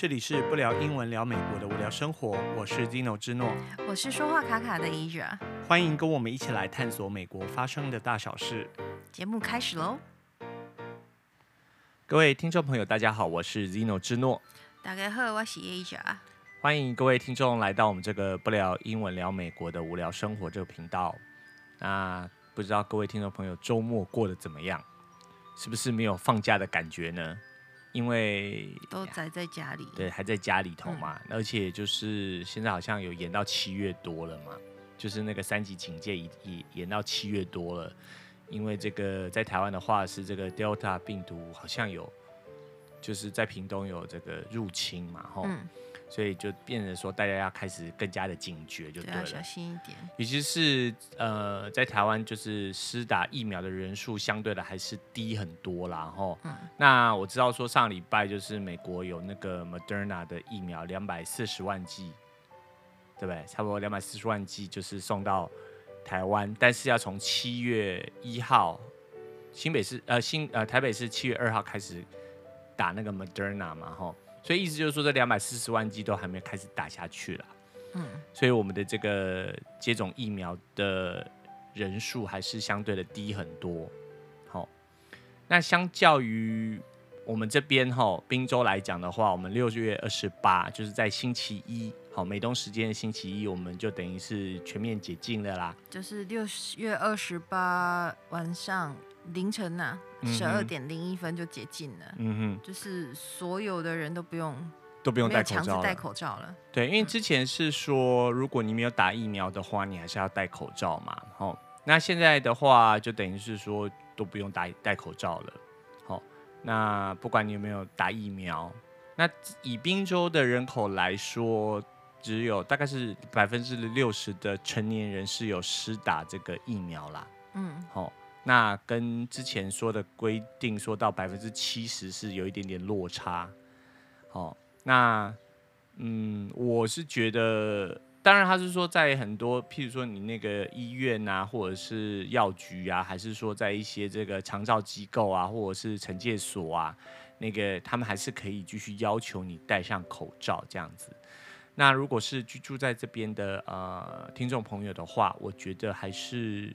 这里是不聊英文聊美国的无聊生活，我是 Zino 之诺，我是说话卡卡的 Asia，欢迎跟我们一起来探索美国发生的大小事。节目开始喽！各位听众朋友，大家好，我是 Zino 之诺。大家好，我是 Asia。欢迎各位听众来到我们这个不聊英文聊美国的无聊生活这个频道。那不知道各位听众朋友周末过得怎么样？是不是没有放假的感觉呢？因为都宅在家里，对，还在家里头嘛，嗯、而且就是现在好像有延到七月多了嘛，就是那个三级警戒已已延到七月多了，因为这个在台湾的话是这个 Delta 病毒好像有，就是在屏东有这个入侵嘛，吼。嗯所以就变得说，大家要开始更加的警觉，就对了。对，小心一点。尤其是呃，在台湾，就是施打疫苗的人数相对的还是低很多啦，吼。嗯。那我知道说上礼拜就是美国有那个 Moderna 的疫苗两百四十万剂，对不对？差不多两百四十万剂就是送到台湾，但是要从七月一号，新北市呃新呃台北市七月二号开始打那个 Moderna 嘛，吼。所以意思就是说，这两百四十万剂都还没开始打下去了，嗯，所以我们的这个接种疫苗的人数还是相对的低很多。好，那相较于我们这边哈宾州来讲的话，我们六月二十八就是在星期一，好，美东时间的星期一，我们就等于是全面解禁了啦。就是六月二十八晚上。凌晨呐、啊，十二点零一分就解禁了。嗯哼，就是所有的人都不用都不用戴口罩，强制戴口罩了。对，因为之前是说，如果你没有打疫苗的话，你还是要戴口罩嘛。哦，那现在的话，就等于是说都不用戴戴口罩了。哦，那不管你有没有打疫苗，那以滨州的人口来说，只有大概是百分之六十的成年人是有施打这个疫苗啦。嗯，好。那跟之前说的规定说到百分之七十是有一点点落差，好，那嗯，我是觉得，当然他是说在很多，譬如说你那个医院啊，或者是药局啊，还是说在一些这个长照机构啊，或者是惩戒所啊，那个他们还是可以继续要求你戴上口罩这样子。那如果是居住在这边的呃听众朋友的话，我觉得还是。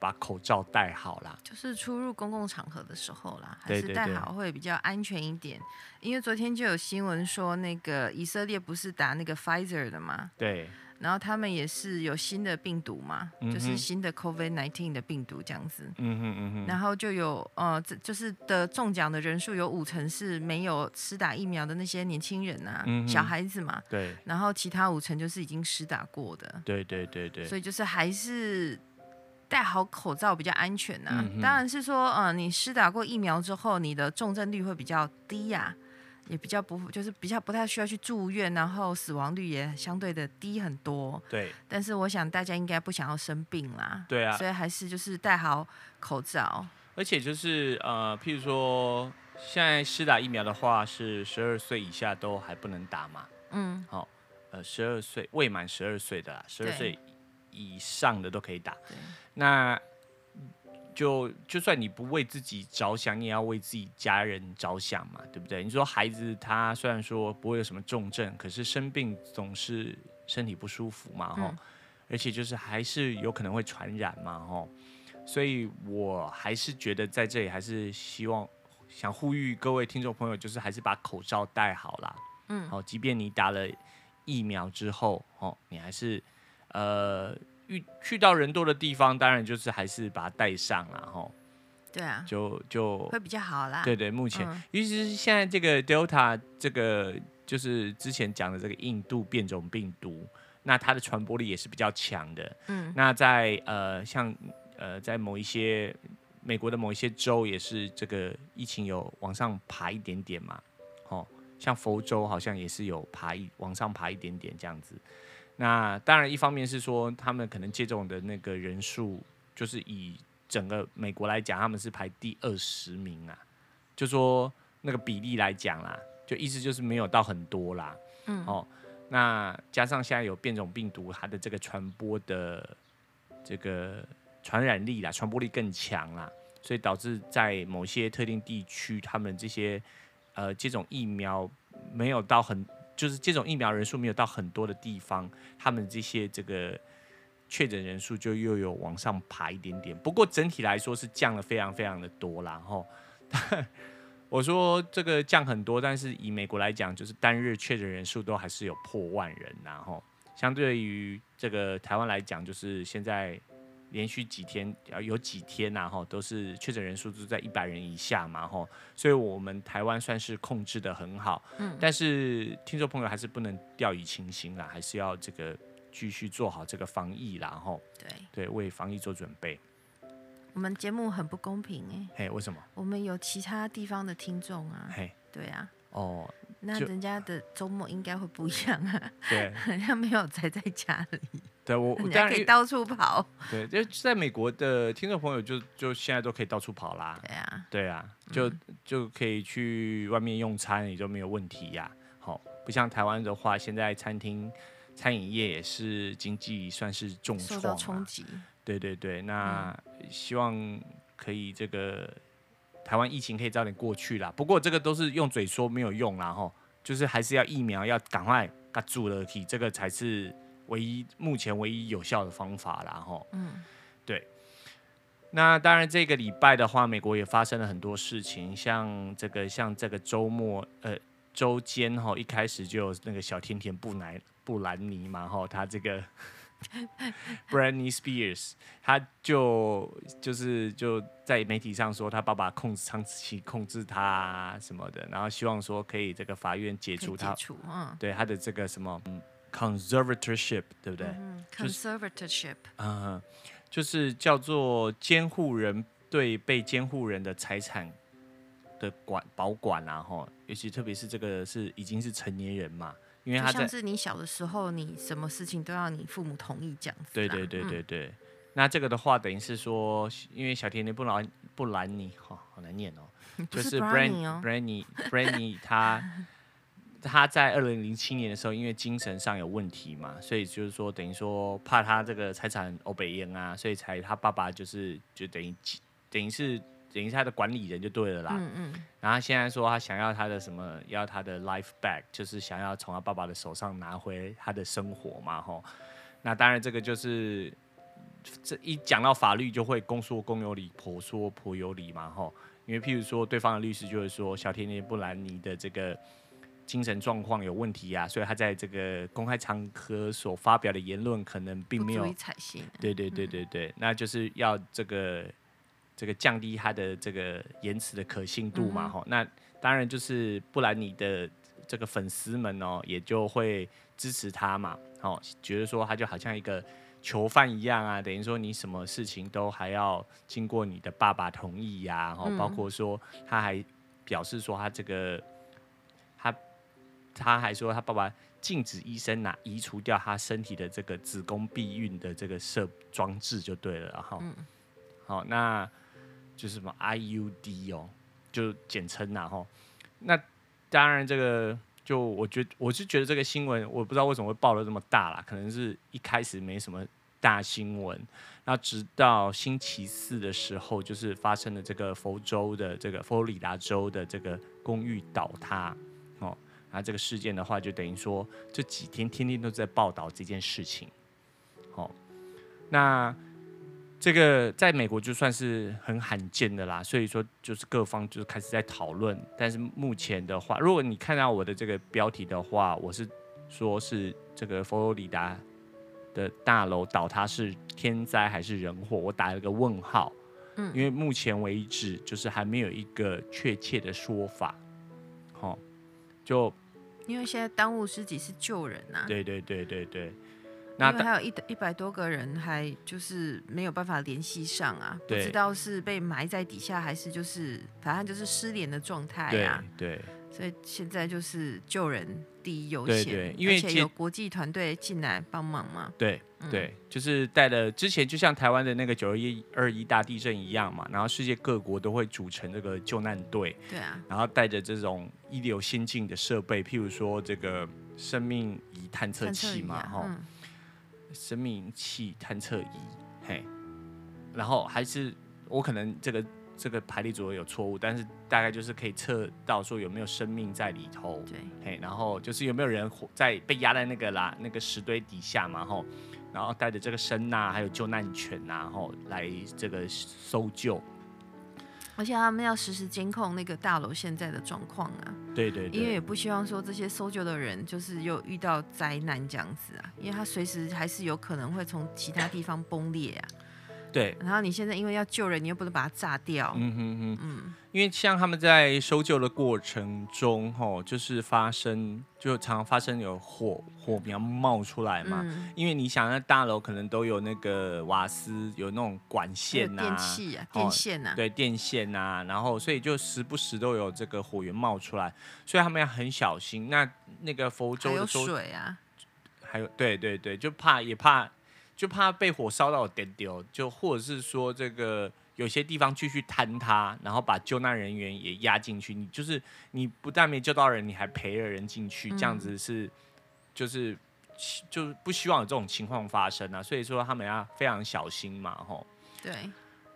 把口罩戴好啦，就是出入公共场合的时候啦，还是戴好会比较安全一点。因为昨天就有新闻说，那个以色列不是打那个 Pfizer 的嘛？对。然后他们也是有新的病毒嘛，嗯、就是新的 COVID-19 的病毒这样子。嗯哼嗯哼。然后就有呃，这就是的中奖的人数有五成是没有施打疫苗的那些年轻人啊，嗯、小孩子嘛。对。然后其他五成就是已经施打过的。对对对对。所以就是还是。戴好口罩比较安全呐、啊，嗯、当然是说，嗯、呃，你施打过疫苗之后，你的重症率会比较低呀、啊，也比较不，就是比较不太需要去住院，然后死亡率也相对的低很多。对。但是我想大家应该不想要生病啦。对啊。所以还是就是戴好口罩。而且就是呃，譬如说，现在施打疫苗的话，是十二岁以下都还不能打嘛。嗯。好，呃，十二岁未满十二岁的啦，十二岁。以上的都可以打，那就就算你不为自己着想，你也要为自己家人着想嘛，对不对？你说孩子他虽然说不会有什么重症，可是生病总是身体不舒服嘛，吼、嗯，而且就是还是有可能会传染嘛，吼，所以我还是觉得在这里还是希望想呼吁各位听众朋友，就是还是把口罩戴好啦，嗯，好，即便你打了疫苗之后，哦，你还是。呃，遇去到人多的地方，当然就是还是把它带上了吼。对啊，就就会比较好啦。对对，目前，嗯、尤其是现在这个 Delta 这个，就是之前讲的这个印度变种病毒，那它的传播力也是比较强的。嗯，那在呃，像呃，在某一些美国的某一些州，也是这个疫情有往上爬一点点嘛。哦，像佛州好像也是有爬一往上爬一点点这样子。那当然，一方面是说他们可能接种的那个人数，就是以整个美国来讲，他们是排第二十名啊，就说那个比例来讲啦，就意思就是没有到很多啦。嗯，哦，那加上现在有变种病毒，它的这个传播的这个传染力啦，传播力更强啦，所以导致在某些特定地区，他们这些呃接种疫苗没有到很，就是接种疫苗人数没有到很多的地方，他们这些这个确诊人数就又有往上爬一点点。不过整体来说是降了非常非常的多啦。然后我说这个降很多，但是以美国来讲，就是单日确诊人数都还是有破万人。然后相对于这个台湾来讲，就是现在。连续几天啊，有几天呐，哈，都是确诊人数都在一百人以下嘛，哈，所以我们台湾算是控制的很好，嗯，但是听众朋友还是不能掉以轻心啦，还是要这个继续做好这个防疫啦，哈，对，对，为防疫做准备。我们节目很不公平哎，嘿，为什么？我们有其他地方的听众啊，嘿，对啊，哦。那人家的周末应该会不一样啊，对，人家没有宅在家里，对我人家可以到处跑，对，就在美国的听众朋友就就现在都可以到处跑啦，对啊，对啊，就、嗯、就可以去外面用餐也就没有问题呀、啊，好，不像台湾的话，现在餐厅餐饮业也是经济算是重创，受到冲击，对对对，那希望可以这个。台湾疫情可以早点过去啦，不过这个都是用嘴说没有用啦吼，就是还是要疫苗要赶快给住了体，这个才是唯一目前唯一有效的方法啦吼。嗯，对。那当然这个礼拜的话，美国也发生了很多事情，像这个像这个周末呃周间吼，一开始就有那个小甜甜布莱布兰妮嘛吼，他这个。Britney Spears，他就就是就在媒体上说他爸爸控制长期控制他什么的，然后希望说可以这个法院解除他，嗯、对他的这个什么 conservatorship，对不对、嗯、？conservatorship，嗯，就是叫做监护人对被监护人的财产的管保管啊，哈，尤其特别是这个是已经是成年人嘛。因为他像是你小的时候，你什么事情都要你父母同意这样子。对对对对对。嗯、那这个的话，等于是说，因为小甜甜布兰布兰妮，哈、哦，好难念哦，就是 Bran Brandy Brandy 他他在二零零七年的时候，因为精神上有问题嘛，所以就是说，等于说怕他这个财产欧北烟啊，所以才他爸爸就是就等于等于是。等于是他的管理人就对了啦。嗯嗯。然后他现在说他想要他的什么，要他的 life back，就是想要从他爸爸的手上拿回他的生活嘛，吼。那当然这个就是这一讲到法律就会公说公有理，婆说婆有理嘛，吼。因为譬如说对方的律师就会说小甜甜布兰妮的这个精神状况有问题啊，所以他在这个公开场合所发表的言论可能并没有。采信。对对对对对，那就是要这个。这个降低他的这个延迟的可信度嘛，吼、嗯，那当然就是不然你的这个粉丝们哦，也就会支持他嘛，哦，觉得说他就好像一个囚犯一样啊，等于说你什么事情都还要经过你的爸爸同意呀、啊，然后包括说他还表示说他这个他他还说他爸爸禁止医生拿移除掉他身体的这个子宫避孕的这个设装置就对了，哈、嗯，好，那。就是什么 IUD 哦，就简称呐吼。那当然，这个就我觉我是觉得这个新闻，我不知道为什么会爆得这么大啦。可能是一开始没什么大新闻，那直到星期四的时候，就是发生了这个佛州的这个佛罗里达州的这个公寓倒塌哦。那这个事件的话，就等于说这几天天天都在报道这件事情。好，那。这个在美国就算是很罕见的啦，所以说就是各方就是开始在讨论。但是目前的话，如果你看到我的这个标题的话，我是说是这个佛罗里达的大楼倒塌是天灾还是人祸，我打了个问号。嗯，因为目前为止就是还没有一个确切的说法。好，就因为现在当务之急是救人呐。对对对对对。因为还有一一百多个人还就是没有办法联系上啊，不知道是被埋在底下还是就是反正就是失联的状态啊。对，所以现在就是救人第一优先，对对，因为而且有国际团队进来帮忙嘛。对对，就是带了之前就像台湾的那个九二一二一大地震一样嘛，然后世界各国都会组成这个救难队。对啊，然后带着这种一流先进的设备，譬如说这个生命仪探测器嘛，哈。生命器探测仪，嘿，然后还是我可能这个这个排列组合有错误，但是大概就是可以测到说有没有生命在里头。对，嘿，然后就是有没有人在被压在那个啦那个石堆底下嘛，吼，然后带着这个声呐，还有救难犬呐，吼，来这个搜救。而且他们要实时监控那个大楼现在的状况啊，对，对对，因为也不希望说这些搜救的人就是又遇到灾难这样子啊，因为他随时还是有可能会从其他地方崩裂啊。对，然后你现在因为要救人，你又不能把它炸掉。嗯哼哼，嗯，因为像他们在搜救的过程中，吼，就是发生，就常常发生有火火苗冒出来嘛。嗯、因为你想，那大楼可能都有那个瓦斯，有那种管线呐、电器啊，电线啊，对，电线啊，然后所以就时不时都有这个火源冒出来，所以他们要很小心。那那个佛州有水啊，还有对对对，就怕也怕。就怕被火烧到点丢，就或者是说这个有些地方继续坍塌，然后把救难人员也压进去。你就是你不但没救到人，你还赔了人进去，这样子是就是就不希望有这种情况发生啊。所以说他们要非常小心嘛，吼。对。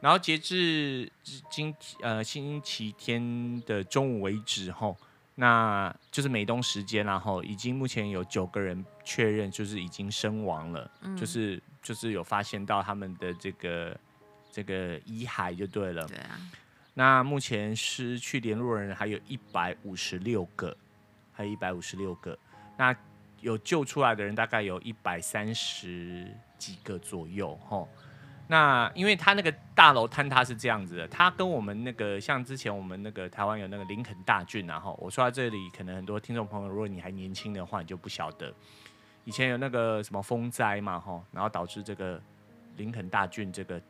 然后截至今呃星期天的中午为止，吼。那就是美东时间，然后已经目前有九个人确认，就是已经身亡了，嗯、就是就是有发现到他们的这个这个遗骸就对了。对啊。那目前失去联络人还有一百五十六个，还有一百五十六个。那有救出来的人大概有一百三十几个左右，吼。那因为他那个大楼坍塌是这样子的，他跟我们那个像之前我们那个台湾有那个林肯大郡，然后我说到这里，可能很多听众朋友，如果你还年轻的话，你就不晓得，以前有那个什么风灾嘛，哈，然后导致这个林肯大郡这个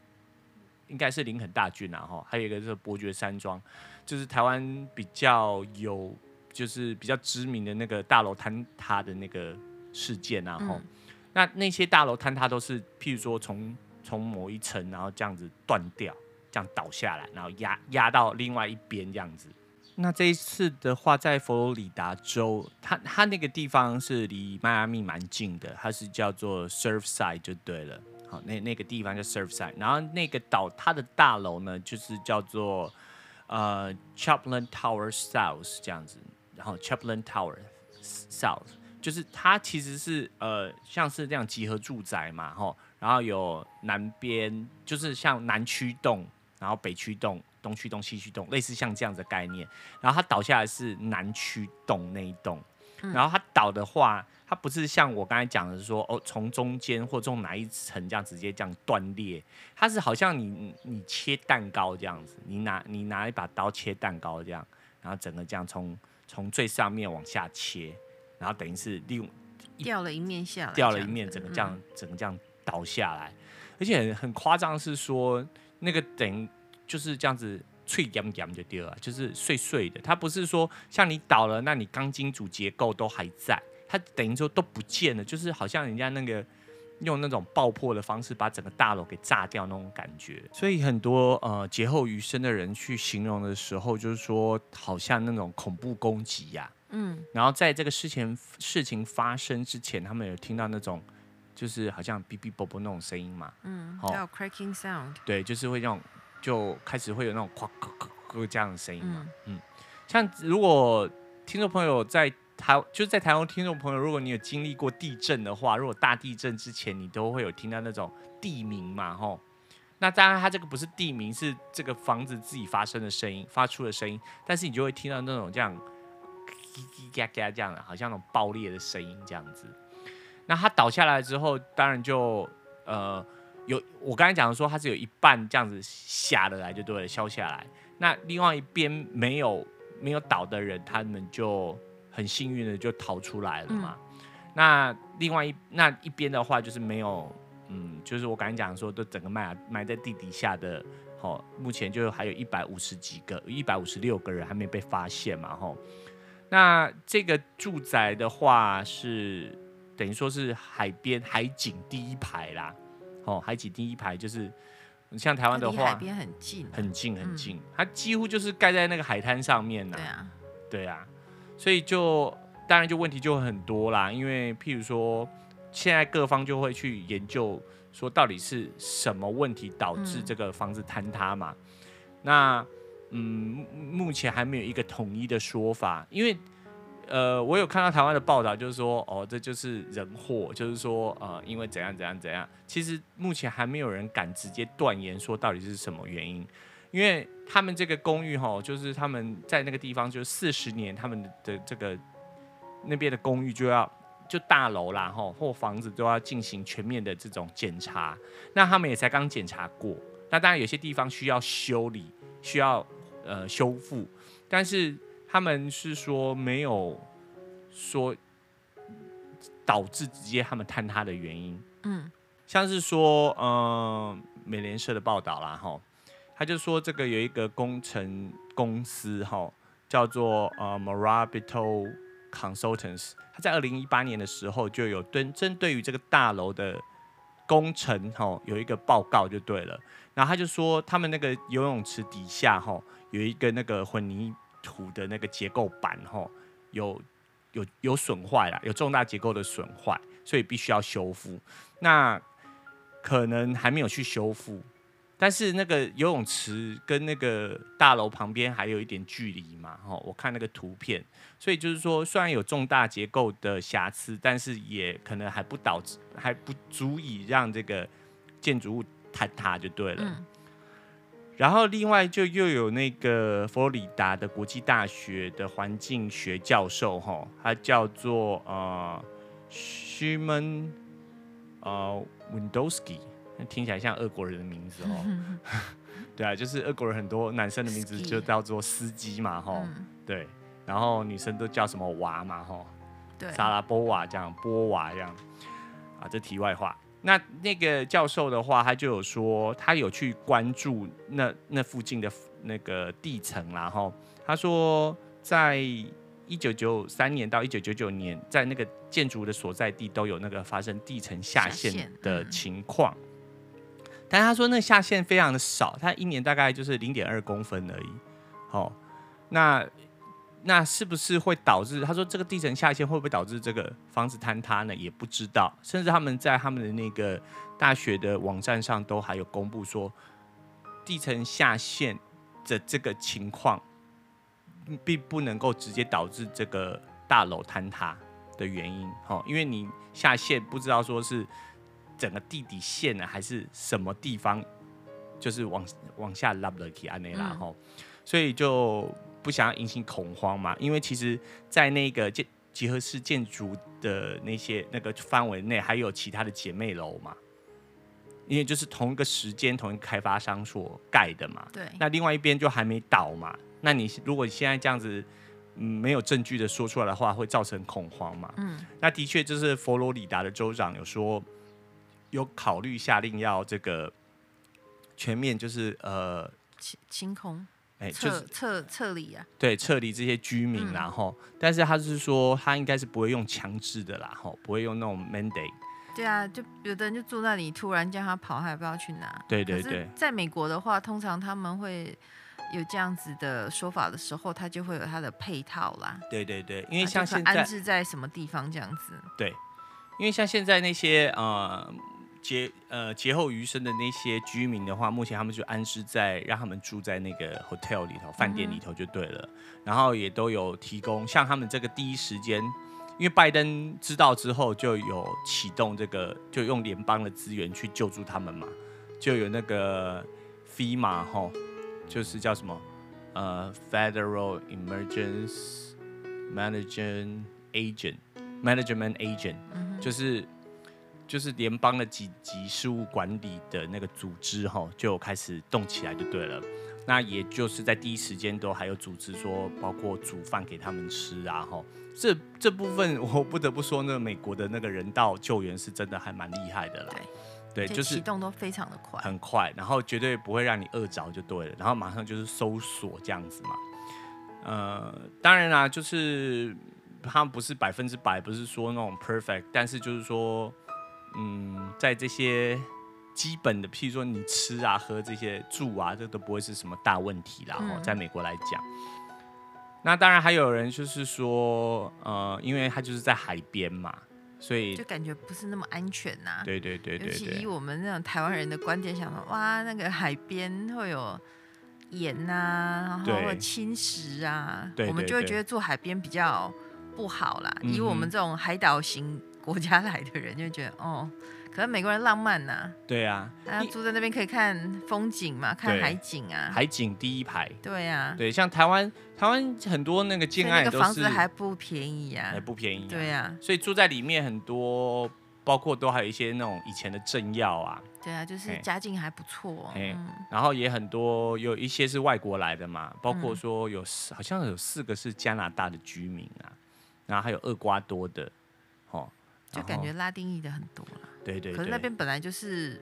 应该是林肯大郡，然后还有一个就是伯爵山庄，就是台湾比较有就是比较知名的那个大楼坍塌的那个事件，然后、嗯、那那些大楼坍塌都是譬如说从从某一层，然后这样子断掉，这样倒下来，然后压压到另外一边这样子。那这一次的话，在佛罗里达州，它它那个地方是离迈阿密蛮近的，它是叫做 Surfside 就对了。好，那那个地方叫 Surfside，然后那个岛它的大楼呢，就是叫做呃 Chaplin Tower South 这样子，然后 Chaplin Tower South 就是它其实是呃像是这样集合住宅嘛，吼。然后有南边，就是像南区栋，然后北区栋、东区栋、西区栋，类似像这样子的概念。然后它倒下来是南区栋那一栋，然后它倒的话，它不是像我刚才讲的说，哦，从中间或从哪一层这样直接这样断裂，它是好像你你切蛋糕这样子，你拿你拿一把刀切蛋糕这样，然后整个这样从从最上面往下切，然后等于是利用掉了一面下来，掉了一面，整个这样、嗯、整个这样。倒下来，而且很很夸张，是说那个等就是这样子脆掉掉就掉了，就是碎碎的。它不是说像你倒了，那你钢筋主结构都还在，它等于说都不见了，就是好像人家那个用那种爆破的方式把整个大楼给炸掉那种感觉。所以很多呃劫后余生的人去形容的时候，就是说好像那种恐怖攻击呀，嗯，然后在这个事情事情发生之前，他们有听到那种。就是好像哔哔啵啵那种声音嘛，嗯，还有 cracking sound，对，就是会那种，就开始会有那种咵咵咵咵这样的声音嘛，嗯，嗯，像如果听众朋友在台，就是在台湾听众朋友，如果你有经历过地震的话，如果大地震之前你都会有听到那种地鸣嘛，吼，那当然它这个不是地名，是这个房子自己发生的声音，发出的声音，但是你就会听到那种这样叽叽嘎嘎这样的，好像那种爆裂的声音这样子。那它倒下来之后，当然就呃有我刚才讲的说，它是有一半这样子下得来就对了，消下来。那另外一边没有没有倒的人，他们就很幸运的就逃出来了嘛。嗯、那另外一那一边的话，就是没有，嗯，就是我刚才讲的说，都整个埋埋在地底下的，哦，目前就还有一百五十几个，一百五十六个人还没被发现嘛，吼。那这个住宅的话是。等于说是海边海景第一排啦，哦，海景第一排就是像台湾的话，海边很近，很近很近，它几乎就是盖在那个海滩上面呢。对啊，对啊，所以就当然就问题就很多啦，因为譬如说现在各方就会去研究说到底是什么问题导致这个房子坍塌嘛。那嗯，目前还没有一个统一的说法，因为呃，我有看到台湾的报道，就是说哦，这就是人祸，就是说呃，因为怎样怎样怎样。其实目前还没有人敢直接断言说到底是什么原因，因为他们这个公寓哈，就是他们在那个地方就四十年，他们的这个那边的公寓就要就大楼啦哈或房子都要进行全面的这种检查，那他们也才刚检查过，那当然有些地方需要修理，需要。呃，修复，但是他们是说没有说导致直接他们坍塌的原因。嗯，像是说，呃，美联社的报道啦，哈，他就说这个有一个工程公司，哈，叫做呃 Morabito Consultants，他在二零一八年的时候就有对针对于这个大楼的工程，哈，有一个报告就对了。然后他就说，他们那个游泳池底下，哈。有一个那个混凝土的那个结构板，吼，有有有损坏了，有重大结构的损坏，所以必须要修复。那可能还没有去修复，但是那个游泳池跟那个大楼旁边还有一点距离嘛，吼，我看那个图片，所以就是说，虽然有重大结构的瑕疵，但是也可能还不导致，还不足以让这个建筑物坍塌就对了。然后另外就又有那个佛罗里达的国际大学的环境学教授哈，他叫做呃 Sherman 呃 Windowski，听起来像俄国人的名字哦。对啊，就是俄国人很多男生的名字就叫做司机嘛哈，嗯、对，然后女生都叫什么娃嘛哈，对，莎拉波娃这样，波娃这样，啊，这题外话。那那个教授的话，他就有说，他有去关注那那附近的那个地层，然后他说，在一九九三年到一九九九年，在那个建筑的所在地都有那个发生地层下陷的情况，但他说那下陷非常的少，他一年大概就是零点二公分而已。好，那。那是不是会导致？他说这个地层下陷会不会导致这个房子坍塌呢？也不知道。甚至他们在他们的那个大学的网站上都还有公布说，地层下陷的这个情况，并不能够直接导致这个大楼坍塌的原因。哦，因为你下陷不知道说是整个地底陷呢，还是什么地方，就是往往下拉了去安内拉哈，所以就。不想要引起恐慌嘛？因为其实，在那个建集合式建筑的那些那个范围内，还有其他的姐妹楼嘛。因为就是同一个时间、同一个开发商所盖的嘛。对。那另外一边就还没倒嘛？那你如果现在这样子，嗯，没有证据的说出来的话，会造成恐慌嘛？嗯。那的确，就是佛罗里达的州长有说，有考虑下令要这个全面就是呃清清空。哎，就是撤撤离啊，对，撤离这些居民，然后，嗯、但是他是说，他应该是不会用强制的啦，吼，不会用那种 mandate。对啊，就有的人就住那里，突然叫他跑，他也不知道去哪。对对对。在美国的话，通常他们会有这样子的说法的时候，他就会有他的配套啦。对对对，因为像现在安置在什么地方这样子。对，因为像现在那些呃。劫呃劫后余生的那些居民的话，目前他们就安置在让他们住在那个 hotel 里头，饭店里头就对了。嗯、然后也都有提供，像他们这个第一时间，因为拜登知道之后就有启动这个，就用联邦的资源去救助他们嘛，就有那个 FEMA 哈，就是叫什么呃 Federal Emergency Management Agent Management Agent，、嗯、就是。就是联邦的几级事务管理的那个组织哈，就开始动起来就对了。那也就是在第一时间都还有组织说，包括煮饭给他们吃啊哈。这这部分我不得不说，那美国的那个人道救援是真的还蛮厉害的啦。对，对，就是启动都非常的快，很快，然后绝对不会让你饿着就对了。然后马上就是搜索这样子嘛。呃，当然啦，就是他们不是百分之百，不是说那种 perfect，但是就是说。嗯，在这些基本的，譬如说你吃啊、喝这些、住啊，这都不会是什么大问题啦。嗯、在美国来讲，那当然还有人就是说，呃，因为他就是在海边嘛，所以就感觉不是那么安全呐、啊。对对对对，对，尤其以我们那种台湾人的观点想说，哇，那个海边会有盐呐、啊，然后会侵蚀啊，对对对，我们就会觉得住海边比较不好啦。以我们这种海岛型国家来的人，就觉得哦。可能美国人浪漫呐、啊，对啊，他住在那边可以看风景嘛，看海景啊，海景第一排，对啊，对，像台湾，台湾很多那个建案都是，那个房子还不便宜啊，还不便宜、啊，对啊，所以住在里面很多，包括都还有一些那种以前的政要啊，对啊，就是家境还不错，嗯，然后也很多有一些是外国来的嘛，包括说有好像有四个是加拿大的居民啊，然后还有厄瓜多的，哦，就感觉拉丁裔的很多了。对，对对，可是那边本来就是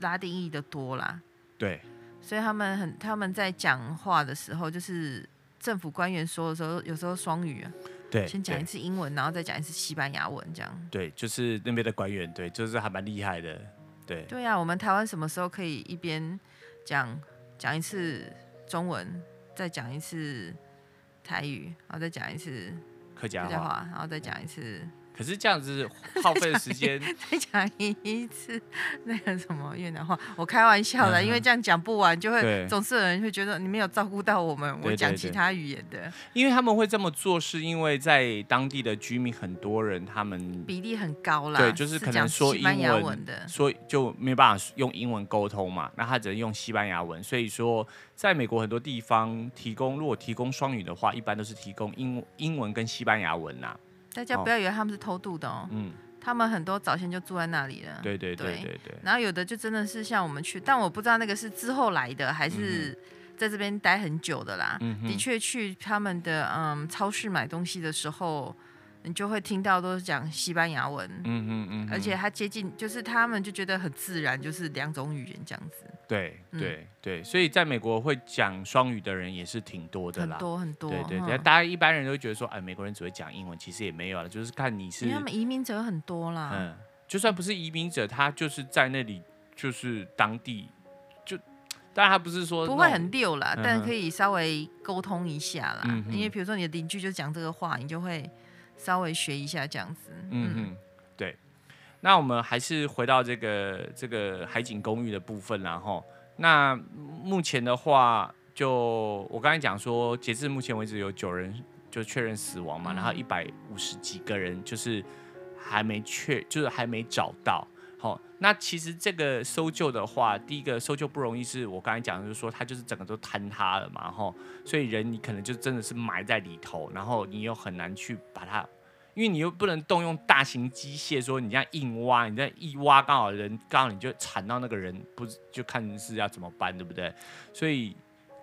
拉丁裔的多啦，对，所以他们很他们在讲话的时候，就是政府官员说的时候，有时候双语啊，对，先讲一次英文，然后再讲一次西班牙文，这样，对，就是那边的官员，对，就是还蛮厉害的，对，对啊，我们台湾什么时候可以一边讲讲一次中文，再讲一次台语，然后再讲一次客家话，然后再讲一次。可是这样子耗费的时间，再讲一 次那个什么越南话，我开玩笑的，嗯、因为这样讲不完，就会总是有人会觉得你没有照顾到我们。我讲其他语言的，因为他们会这么做，是因为在当地的居民很多人，他们比例很高啦，对，就是可能说英文，文的，所以就没办法用英文沟通嘛，那他只能用西班牙文。所以说，在美国很多地方提供，如果提供双语的话，一般都是提供英英文跟西班牙文呐、啊。大家不要以为他们是偷渡的哦，嗯，他们很多早先就住在那里了，对对对对对。然后有的就真的是像我们去，但我不知道那个是之后来的还是在这边待很久的啦。嗯，的确去他们的嗯超市买东西的时候。你就会听到都是讲西班牙文，嗯嗯嗯，而且他接近，就是他们就觉得很自然，就是两种语言这样子。对对对，所以在美国会讲双语的人也是挺多的啦，很多很多。对对对，大家一般人都会觉得说，哎，美国人只会讲英文，其实也没有了，就是看你是。因为他们移民者很多啦。嗯，就算不是移民者，他就是在那里，就是当地，就当然他不是说不会很溜啦，但可以稍微沟通一下啦。因为比如说你的邻居就讲这个话，你就会。稍微学一下这样子，嗯嗯，对。那我们还是回到这个这个海景公寓的部分，然后那目前的话，就我刚才讲说，截至目前为止有九人就确认死亡嘛，嗯、然后一百五十几个人就是还没确，就是还没找到。好，那其实这个搜救的话，第一个搜救不容易，是我刚才讲的，就是说它就是整个都坍塌了嘛，哈，所以人你可能就真的是埋在里头，然后你又很难去把它，因为你又不能动用大型机械，说你这样硬挖，你这样一挖，刚好人刚好你就铲到那个人，不就看是要怎么办，对不对？所以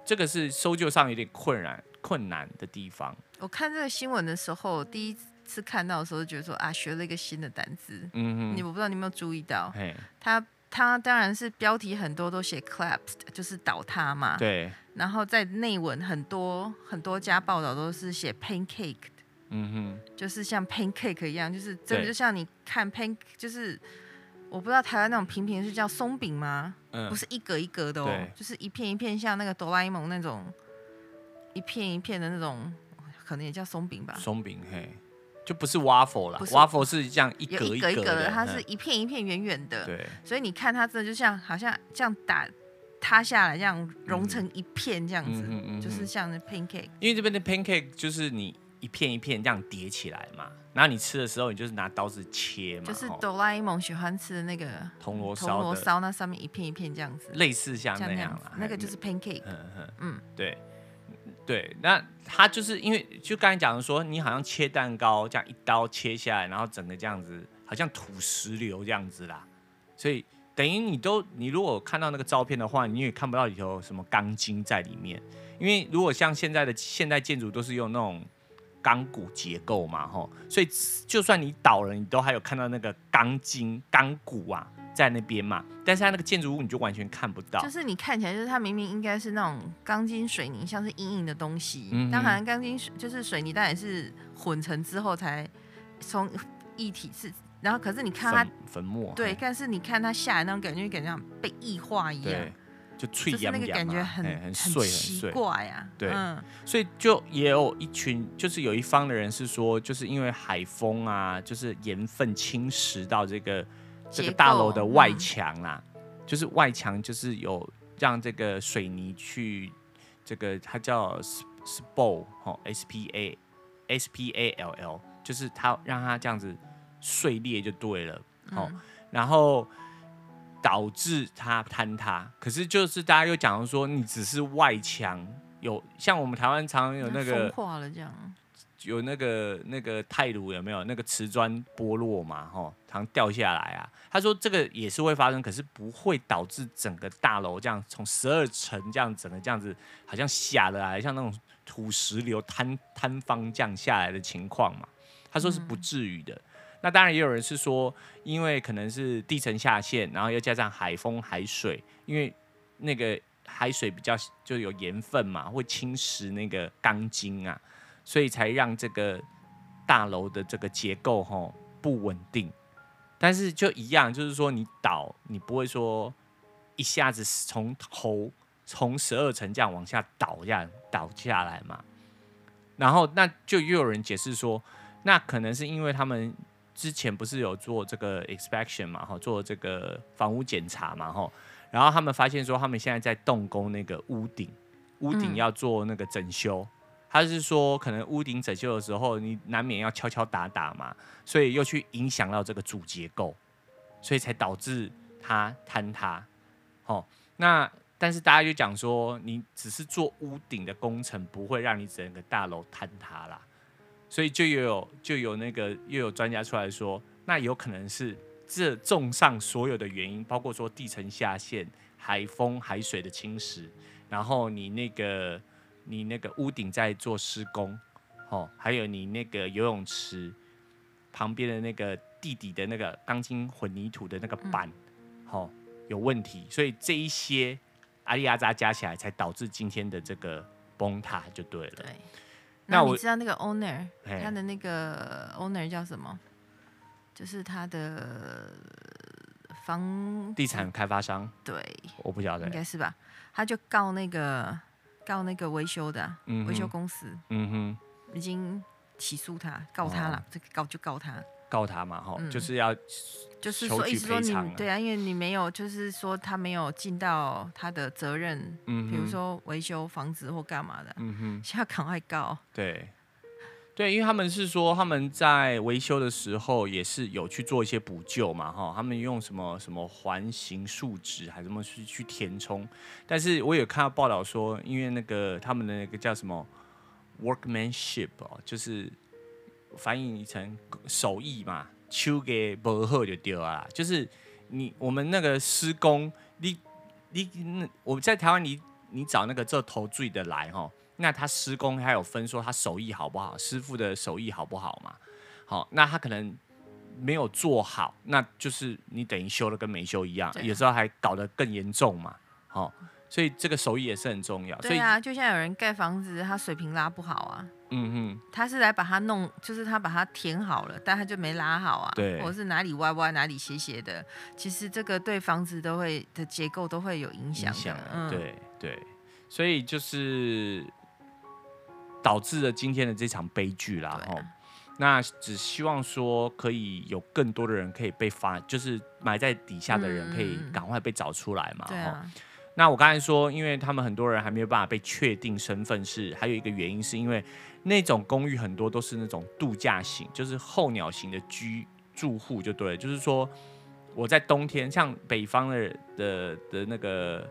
这个是搜救上有点困难困难的地方。我看这个新闻的时候，第一。次看到的时候就觉得说啊，学了一个新的单词。嗯哼，你我不知道你有没有注意到，嘿他他当然是标题很多都写 collapsed，就是倒塌嘛。对。然后在内文很多很多家报道都是写 pancake。嗯哼。就是像 pancake 一样，就是真的就像你看 pan，就是我不知道台湾那种平平是叫松饼吗？嗯。不是一格一格的哦，对就是一片一片像那个哆啦 A 梦那种一片一片的那种，可能也叫松饼吧。松饼嘿。就不是 waffle 了，waffle 是这样一格一格的，它是一片一片圆圆的，对，所以你看它真的就像好像这样打塌下来，这样融成一片这样子，就是像那 pancake。因为这边的 pancake 就是你一片一片这样叠起来嘛，然后你吃的时候，你就是拿刀子切嘛，就是哆啦 A 梦喜欢吃的那个铜锣烧，铜锣烧那上面一片一片这样子，类似像那样，那个就是 pancake。嗯嗯，对。对，那他就是因为就刚才讲的说，你好像切蛋糕这样一刀切下来，然后整个这样子，好像土石流这样子啦。所以等于你都，你如果看到那个照片的话，你也看不到里头有什么钢筋在里面。因为如果像现在的现代建筑都是用那种钢骨结构嘛，吼，所以就算你倒了，你都还有看到那个钢筋钢骨啊。在那边嘛，但是它那个建筑物你就完全看不到，就是你看起来就是它明明应该是那种钢筋水泥，像是硬硬的东西，嗯、哼当然钢筋水就是水泥，当然是混成之后才从一体是，然后可是你看它粉末，对，但是你看它下来那种感觉，感觉像被异化一样，对，就脆痒痒，那个感觉很很碎很碎。怪啊，对，嗯、所以就也有一群，就是有一方的人是说，就是因为海风啊，就是盐分侵蚀到这个。这个大楼的外墙啦，嗯、就是外墙就是有让这个水泥去这个它叫 Spall 哦，S P A S P A L L，就是它让它这样子碎裂就对了，哦，嗯、然后导致它坍塌。可是就是大家又讲说，你只是外墙有像我们台湾常有那个风化了这样。有那个那个泰鲁有没有那个瓷砖剥落嘛？吼，常掉下来啊。他说这个也是会发生，可是不会导致整个大楼这样从十二层这样整个这样子好像下来，像那种土石流坍坍方降下来的情况嘛。他说是不至于的。嗯、那当然也有人是说，因为可能是地层下陷，然后又加上海风海水，因为那个海水比较就有盐分嘛，会侵蚀那个钢筋啊。所以才让这个大楼的这个结构吼不稳定，但是就一样，就是说你倒，你不会说一下子从头从十二层这样往下倒这样倒下来嘛。然后那就又有人解释说，那可能是因为他们之前不是有做这个 inspection 嘛，哈，做这个房屋检查嘛，哈，然后他们发现说他们现在在动工那个屋顶，屋顶要做那个整修。嗯他是说，可能屋顶整修的时候，你难免要敲敲打打嘛，所以又去影响到这个主结构，所以才导致它坍塌。哦，那但是大家就讲说，你只是做屋顶的工程，不会让你整个大楼坍塌啦。所以就有就有那个又有专家出来说，那有可能是这综上所有的原因，包括说地层下陷、海风、海水的侵蚀，然后你那个。你那个屋顶在做施工，哦，还有你那个游泳池旁边的那个地底的那个钢筋混凝土的那个板，哦，有问题，所以这一些阿里阿扎加起来，才导致今天的这个崩塌，就对了。对，那我你知道那个 owner 他的那个 owner 叫什么？就是他的房地产开发商。对，我不晓得，应该是吧？他就告那个。告那个维修的维、修公司，嗯哼，已经起诉他，告他了，哦、这个告就告他，告他嘛，哈、嗯，就是要就是说意思说你对啊，因为你没有，就是说他没有尽到他的责任，嗯，比如说维修房子或干嘛的，嗯哼，现在赶快告，对。对，因为他们是说他们在维修的时候也是有去做一些补救嘛，哈，他们用什么什么环形树脂还是什么去去填充，但是我有看到报道说，因为那个他们的那个叫什么 workmanship 哦，就是翻译成手艺嘛，手给不好就丢啊，就是你我们那个施工，你你那我在台湾你你找那个做头最的来哈。那他施工还有分说他手艺好不好，师傅的手艺好不好嘛？好，那他可能没有做好，那就是你等于修了跟没修一样，啊、有时候还搞得更严重嘛。好，所以这个手艺也是很重要。对啊，就像有人盖房子，他水平拉不好啊。嗯哼，他是来把它弄，就是他把它填好了，但他就没拉好啊。对，或者是哪里歪歪，哪里斜斜的，其实这个对房子都会的结构都会有影响的。影响嗯，对对，所以就是。导致了今天的这场悲剧啦，哦、啊。那只希望说可以有更多的人可以被发，就是埋在底下的人可以赶快被找出来嘛，哈、嗯。啊、那我刚才说，因为他们很多人还没有办法被确定身份，是还有一个原因，是因为那种公寓很多都是那种度假型，就是候鸟型的居住户，就对了，就是说我在冬天，像北方的的的那个。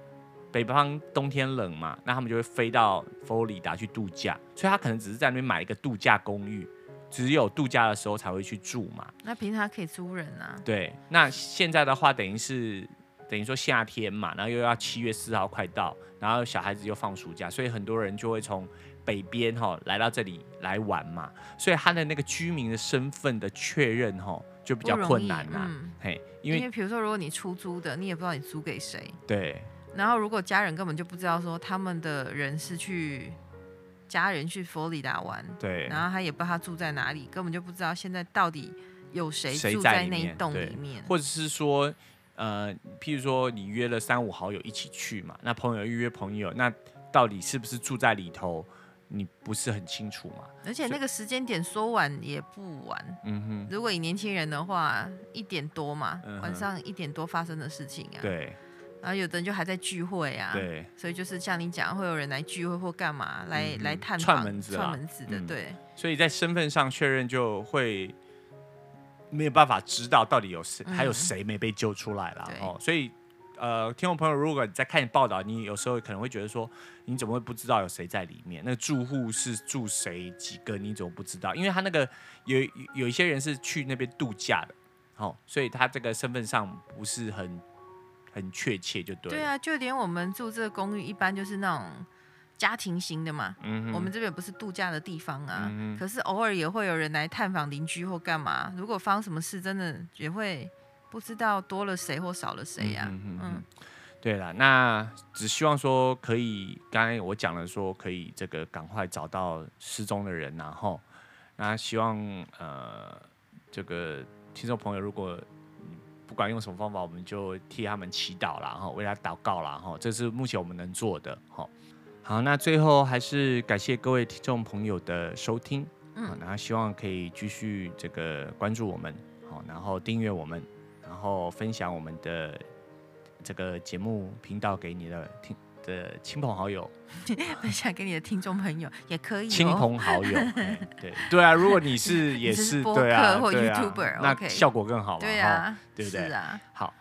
北方冬天冷嘛，那他们就会飞到佛罗里达去度假，所以他可能只是在那边买一个度假公寓，只有度假的时候才会去住嘛。那平常可以租人啊。对，那现在的话等于是等于说夏天嘛，然后又要七月四号快到，然后小孩子又放暑假，所以很多人就会从北边哈来到这里来玩嘛，所以他的那个居民的身份的确认哈就比较困难啦。嗯、嘿，因为比如说如果你出租的，你也不知道你租给谁。对。然后，如果家人根本就不知道说他们的人是去家人去佛罗里达玩，对，然后他也不知道他住在哪里，根本就不知道现在到底有谁住在那一栋里面，或者是说，呃，譬如说你约了三五好友一起去嘛，那朋友预约朋友，那到底是不是住在里头，你不是很清楚嘛？而且那个时间点说晚也不晚，嗯哼，如果以年轻人的话，一点多嘛，嗯、晚上一点多发生的事情啊，对。然后有的人就还在聚会啊，对，所以就是像你讲，会有人来聚会或干嘛，来、嗯、来探访串门子串门子的，对。所以在身份上确认就会没有办法知道到底有谁、嗯、还有谁没被救出来了哦。所以呃，听众朋友，如果你在看报道，你有时候可能会觉得说，你怎么会不知道有谁在里面？那个住户是住谁几个？你怎么不知道？因为他那个有有一些人是去那边度假的，哦，所以他这个身份上不是很。很确切就对。对啊，就连我们住这个公寓，一般就是那种家庭型的嘛。嗯。我们这边不是度假的地方啊，嗯。可是偶尔也会有人来探访邻居或干嘛。如果发生什么事，真的也会不知道多了谁或少了谁呀。嗯对了，那只希望说可以，刚才我讲了说可以这个赶快找到失踪的人，然后那希望呃这个听众朋友如果。不管用什么方法，我们就替他们祈祷了，哈，为他祷告了，哈，这是目前我们能做的，哈。好，那最后还是感谢各位听众朋友的收听，嗯，然后希望可以继续这个关注我们，好，然后订阅我们，然后分享我们的这个节目频道给你的听。的亲朋好友，分享给你的听众朋友也可以。亲朋好友，对对啊，如果你是 也是对啊，或 YouTuber，那效果更好嘛，对啊，对不对？是啊。好，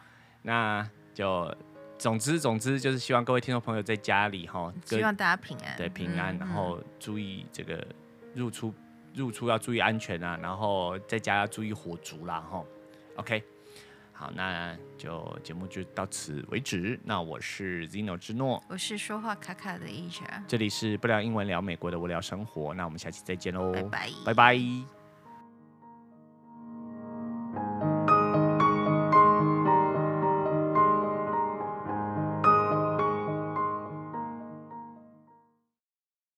那就总之总之就是希望各位听众朋友在家里哈，希望大家平安，对平安，然后注意这个入出入出要注意安全啊，然后在家要注意火烛啦哈。OK。好，那就节目就到此为止。那我是 Zino 之诺，我是说话卡卡的 Asia，这里是不聊英文聊美国的无聊生活。那我们下期再见喽，拜拜，拜拜。